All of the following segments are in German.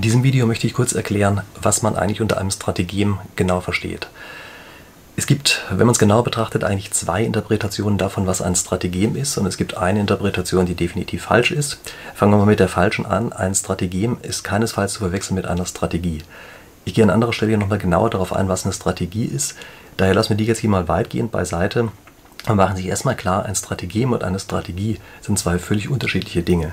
In diesem Video möchte ich kurz erklären, was man eigentlich unter einem Strategem genau versteht. Es gibt, wenn man es genau betrachtet, eigentlich zwei Interpretationen davon, was ein Strategem ist. Und es gibt eine Interpretation, die definitiv falsch ist. Fangen wir mal mit der falschen an. Ein Strategem ist keinesfalls zu verwechseln mit einer Strategie. Ich gehe an anderer Stelle nochmal genauer darauf ein, was eine Strategie ist. Daher lassen wir die jetzt hier mal weitgehend beiseite und machen sich erstmal klar, ein Strategem und eine Strategie sind zwei völlig unterschiedliche Dinge.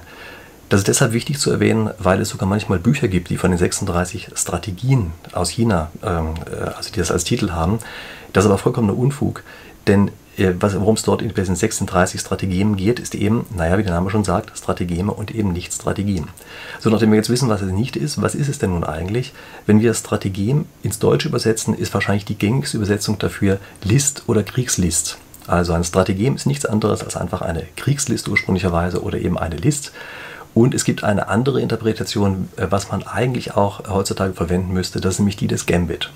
Das ist deshalb wichtig zu erwähnen, weil es sogar manchmal Bücher gibt, die von den 36 Strategien aus China, ähm, äh, also die das als Titel haben. Das ist aber vollkommener Unfug, denn äh, worum es dort in diesen 36 Strategien geht, ist eben, naja, wie der Name schon sagt, Strategeme und eben nicht Strategien. So, nachdem wir jetzt wissen, was es nicht ist, was ist es denn nun eigentlich? Wenn wir Strategem ins Deutsche übersetzen, ist wahrscheinlich die gängigste Übersetzung dafür List oder Kriegslist. Also ein Strategem ist nichts anderes als einfach eine Kriegslist ursprünglicherweise oder eben eine List. Und es gibt eine andere Interpretation, äh, was man eigentlich auch heutzutage verwenden müsste, das ist nämlich die des Gambit.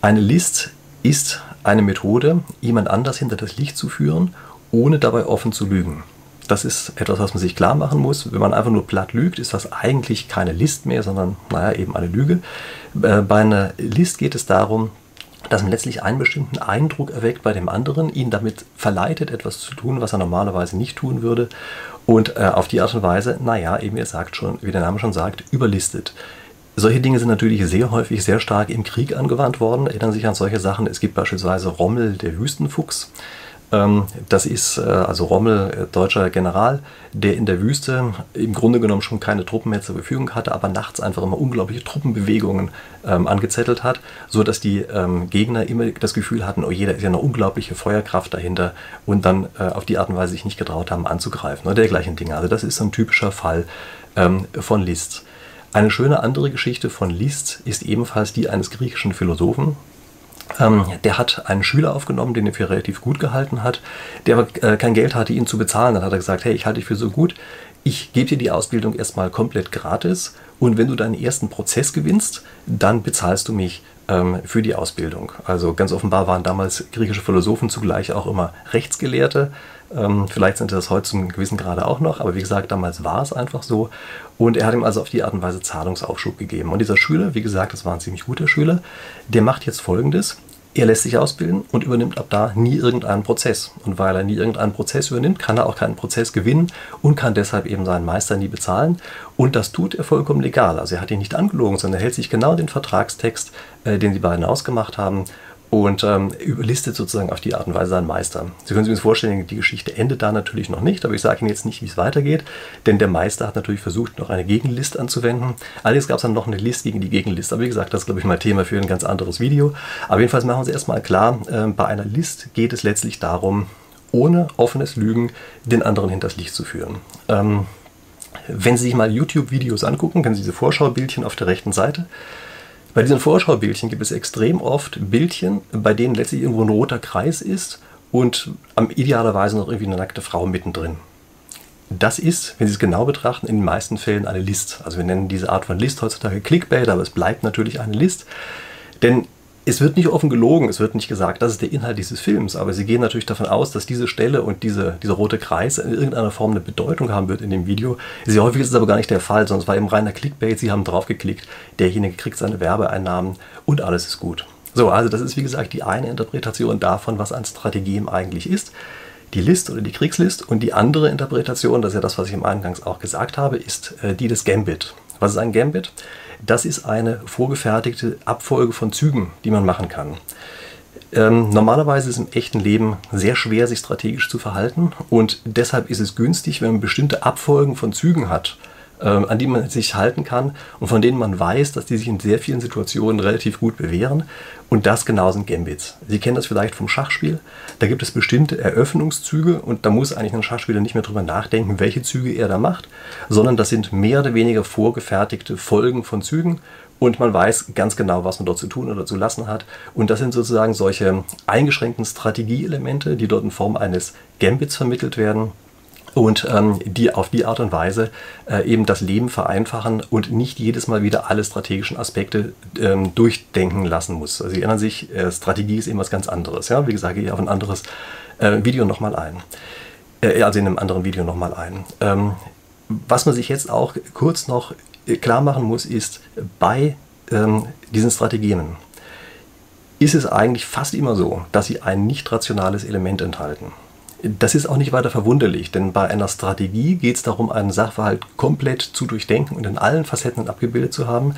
Eine List ist eine Methode, jemand anders hinter das Licht zu führen, ohne dabei offen zu lügen. Das ist etwas, was man sich klar machen muss. Wenn man einfach nur platt lügt, ist das eigentlich keine List mehr, sondern naja, eben eine Lüge. Äh, bei einer List geht es darum, man letztlich einen bestimmten Eindruck erweckt bei dem anderen, ihn damit verleitet, etwas zu tun, was er normalerweise nicht tun würde und äh, auf die Art und Weise, naja, eben ihr sagt schon, wie der Name schon sagt, überlistet. Solche Dinge sind natürlich sehr häufig sehr stark im Krieg angewandt worden. Erinnern sich an solche Sachen. Es gibt beispielsweise Rommel, der Wüstenfuchs. Ähm, das ist äh, also Rommel, äh, deutscher General, der in der Wüste im Grunde genommen schon keine Truppen mehr zur Verfügung hatte, aber nachts einfach immer unglaubliche Truppenbewegungen ähm, angezettelt hat, sodass die ähm, Gegner immer das Gefühl hatten, oh je, ist ja eine unglaubliche Feuerkraft dahinter und dann äh, auf die Art und Weise sich nicht getraut haben anzugreifen oder dergleichen Dinge. Also das ist ein typischer Fall von Liszt. Eine schöne andere Geschichte von Liszt ist ebenfalls die eines griechischen Philosophen, ähm, der hat einen Schüler aufgenommen, den er für relativ gut gehalten hat, der aber äh, kein Geld hatte, ihn zu bezahlen. Dann hat er gesagt, hey, ich halte dich für so gut, ich gebe dir die Ausbildung erstmal komplett gratis und wenn du deinen ersten Prozess gewinnst, dann bezahlst du mich ähm, für die Ausbildung. Also ganz offenbar waren damals griechische Philosophen zugleich auch immer Rechtsgelehrte. Ähm, vielleicht sind das heute zum gewissen Grade auch noch, aber wie gesagt, damals war es einfach so. Und er hat ihm also auf die Art und Weise Zahlungsaufschub gegeben. Und dieser Schüler, wie gesagt, das war ein ziemlich guter Schüler, der macht jetzt folgendes. Er lässt sich ausbilden und übernimmt ab da nie irgendeinen Prozess. Und weil er nie irgendeinen Prozess übernimmt, kann er auch keinen Prozess gewinnen und kann deshalb eben seinen Meister nie bezahlen. Und das tut er vollkommen legal. Also er hat ihn nicht angelogen, sondern er hält sich genau den Vertragstext, äh, den die beiden ausgemacht haben und ähm, überlistet sozusagen auf die Art und Weise seinen Meister. Sie können sich vorstellen, die Geschichte endet da natürlich noch nicht, aber ich sage Ihnen jetzt nicht, wie es weitergeht, denn der Meister hat natürlich versucht, noch eine Gegenlist anzuwenden. Allerdings gab es dann noch eine List gegen die Gegenlist, aber wie gesagt, das ist, glaube ich, mal Thema für ein ganz anderes Video. Aber jedenfalls machen uns erstmal klar, äh, bei einer List geht es letztlich darum, ohne offenes Lügen den anderen hinters Licht zu führen. Ähm, wenn Sie sich mal YouTube-Videos angucken, kennen Sie diese Vorschaubildchen auf der rechten Seite, bei diesen Vorschaubildchen gibt es extrem oft Bildchen, bei denen letztlich irgendwo ein roter Kreis ist und am idealerweise noch irgendwie eine nackte Frau mittendrin. Das ist, wenn Sie es genau betrachten, in den meisten Fällen eine List. Also wir nennen diese Art von List heutzutage Clickbait, aber es bleibt natürlich eine List. Denn es wird nicht offen gelogen, es wird nicht gesagt, das ist der Inhalt dieses Films, aber sie gehen natürlich davon aus, dass diese Stelle und diese, dieser rote Kreis in irgendeiner Form eine Bedeutung haben wird in dem Video. Sehr häufig ist es aber gar nicht der Fall, sondern es war eben reiner Clickbait, sie haben draufgeklickt, derjenige kriegt seine Werbeeinnahmen und alles ist gut. So, also das ist wie gesagt die eine Interpretation davon, was ein Strategem eigentlich ist. Die List oder die Kriegslist und die andere Interpretation, das ist ja das, was ich im Eingangs auch gesagt habe, ist äh, die des Gambit. Was ist ein Gambit? Das ist eine vorgefertigte Abfolge von Zügen, die man machen kann. Ähm, normalerweise ist es im echten Leben sehr schwer, sich strategisch zu verhalten und deshalb ist es günstig, wenn man bestimmte Abfolgen von Zügen hat, ähm, an die man sich halten kann und von denen man weiß, dass die sich in sehr vielen Situationen relativ gut bewähren. Und das genau sind Gambits. Sie kennen das vielleicht vom Schachspiel. Da gibt es bestimmte Eröffnungszüge und da muss eigentlich ein Schachspieler nicht mehr drüber nachdenken, welche Züge er da macht, sondern das sind mehr oder weniger vorgefertigte Folgen von Zügen und man weiß ganz genau, was man dort zu tun oder zu lassen hat. Und das sind sozusagen solche eingeschränkten Strategieelemente, die dort in Form eines Gambits vermittelt werden und ähm, die auf die Art und Weise äh, eben das Leben vereinfachen und nicht jedes Mal wieder alle strategischen Aspekte ähm, durchdenken lassen muss. Also Sie erinnern sich, äh, Strategie ist eben was ganz anderes. Ja? Wie gesagt, gehe ich auf ein anderes äh, Video nochmal ein. Äh, also in einem anderen Video nochmal ein. Ähm, was man sich jetzt auch kurz noch klar machen muss, ist, bei ähm, diesen Strategien ist es eigentlich fast immer so, dass sie ein nicht rationales Element enthalten. Das ist auch nicht weiter verwunderlich, denn bei einer Strategie geht es darum, einen Sachverhalt komplett zu durchdenken und in allen Facetten abgebildet zu haben.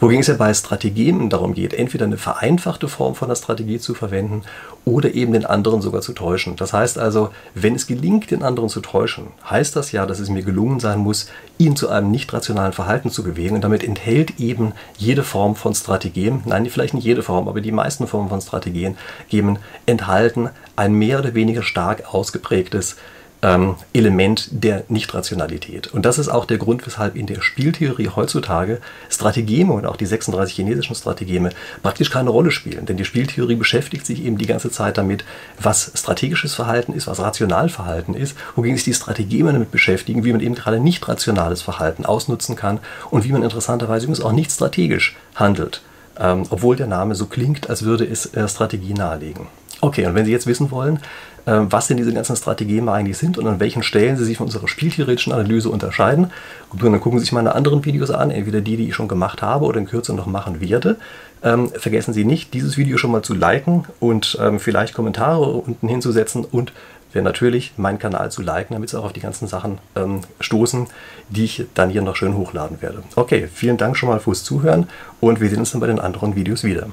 Wogegen es ja bei Strategien darum geht, entweder eine vereinfachte Form von der Strategie zu verwenden oder eben den anderen sogar zu täuschen. Das heißt also, wenn es gelingt, den anderen zu täuschen, heißt das ja, dass es mir gelungen sein muss, ihn zu einem nicht rationalen Verhalten zu bewegen. Und damit enthält eben jede Form von Strategien, nein, vielleicht nicht jede Form, aber die meisten Formen von Strategien geben, enthalten ein mehr oder weniger stark ausgeprägtes ähm, Element der Nichtrationalität. Und das ist auch der Grund, weshalb in der Spieltheorie heutzutage Strategeme und auch die 36 chinesischen Strategeme praktisch keine Rolle spielen. Denn die Spieltheorie beschäftigt sich eben die ganze Zeit damit, was strategisches Verhalten ist, was Rationalverhalten ist, wogegen sich die Strategeme damit beschäftigen, wie man eben gerade nicht rationales Verhalten ausnutzen kann und wie man interessanterweise übrigens auch nicht strategisch handelt. Ähm, obwohl der Name so klingt, als würde es äh, Strategie nahelegen. Okay, und wenn Sie jetzt wissen wollen, ähm, was denn diese ganzen Strategien eigentlich sind und an welchen Stellen sie sich von unserer spieltheoretischen Analyse unterscheiden. Und dann gucken Sie sich meine anderen Videos an, entweder die, die ich schon gemacht habe oder in Kürze noch machen werde. Ähm, vergessen Sie nicht, dieses Video schon mal zu liken und ähm, vielleicht Kommentare unten hinzusetzen und wäre natürlich, meinen Kanal zu liken, damit Sie auch auf die ganzen Sachen ähm, stoßen, die ich dann hier noch schön hochladen werde. Okay, vielen Dank schon mal fürs Zuhören und wir sehen uns dann bei den anderen Videos wieder.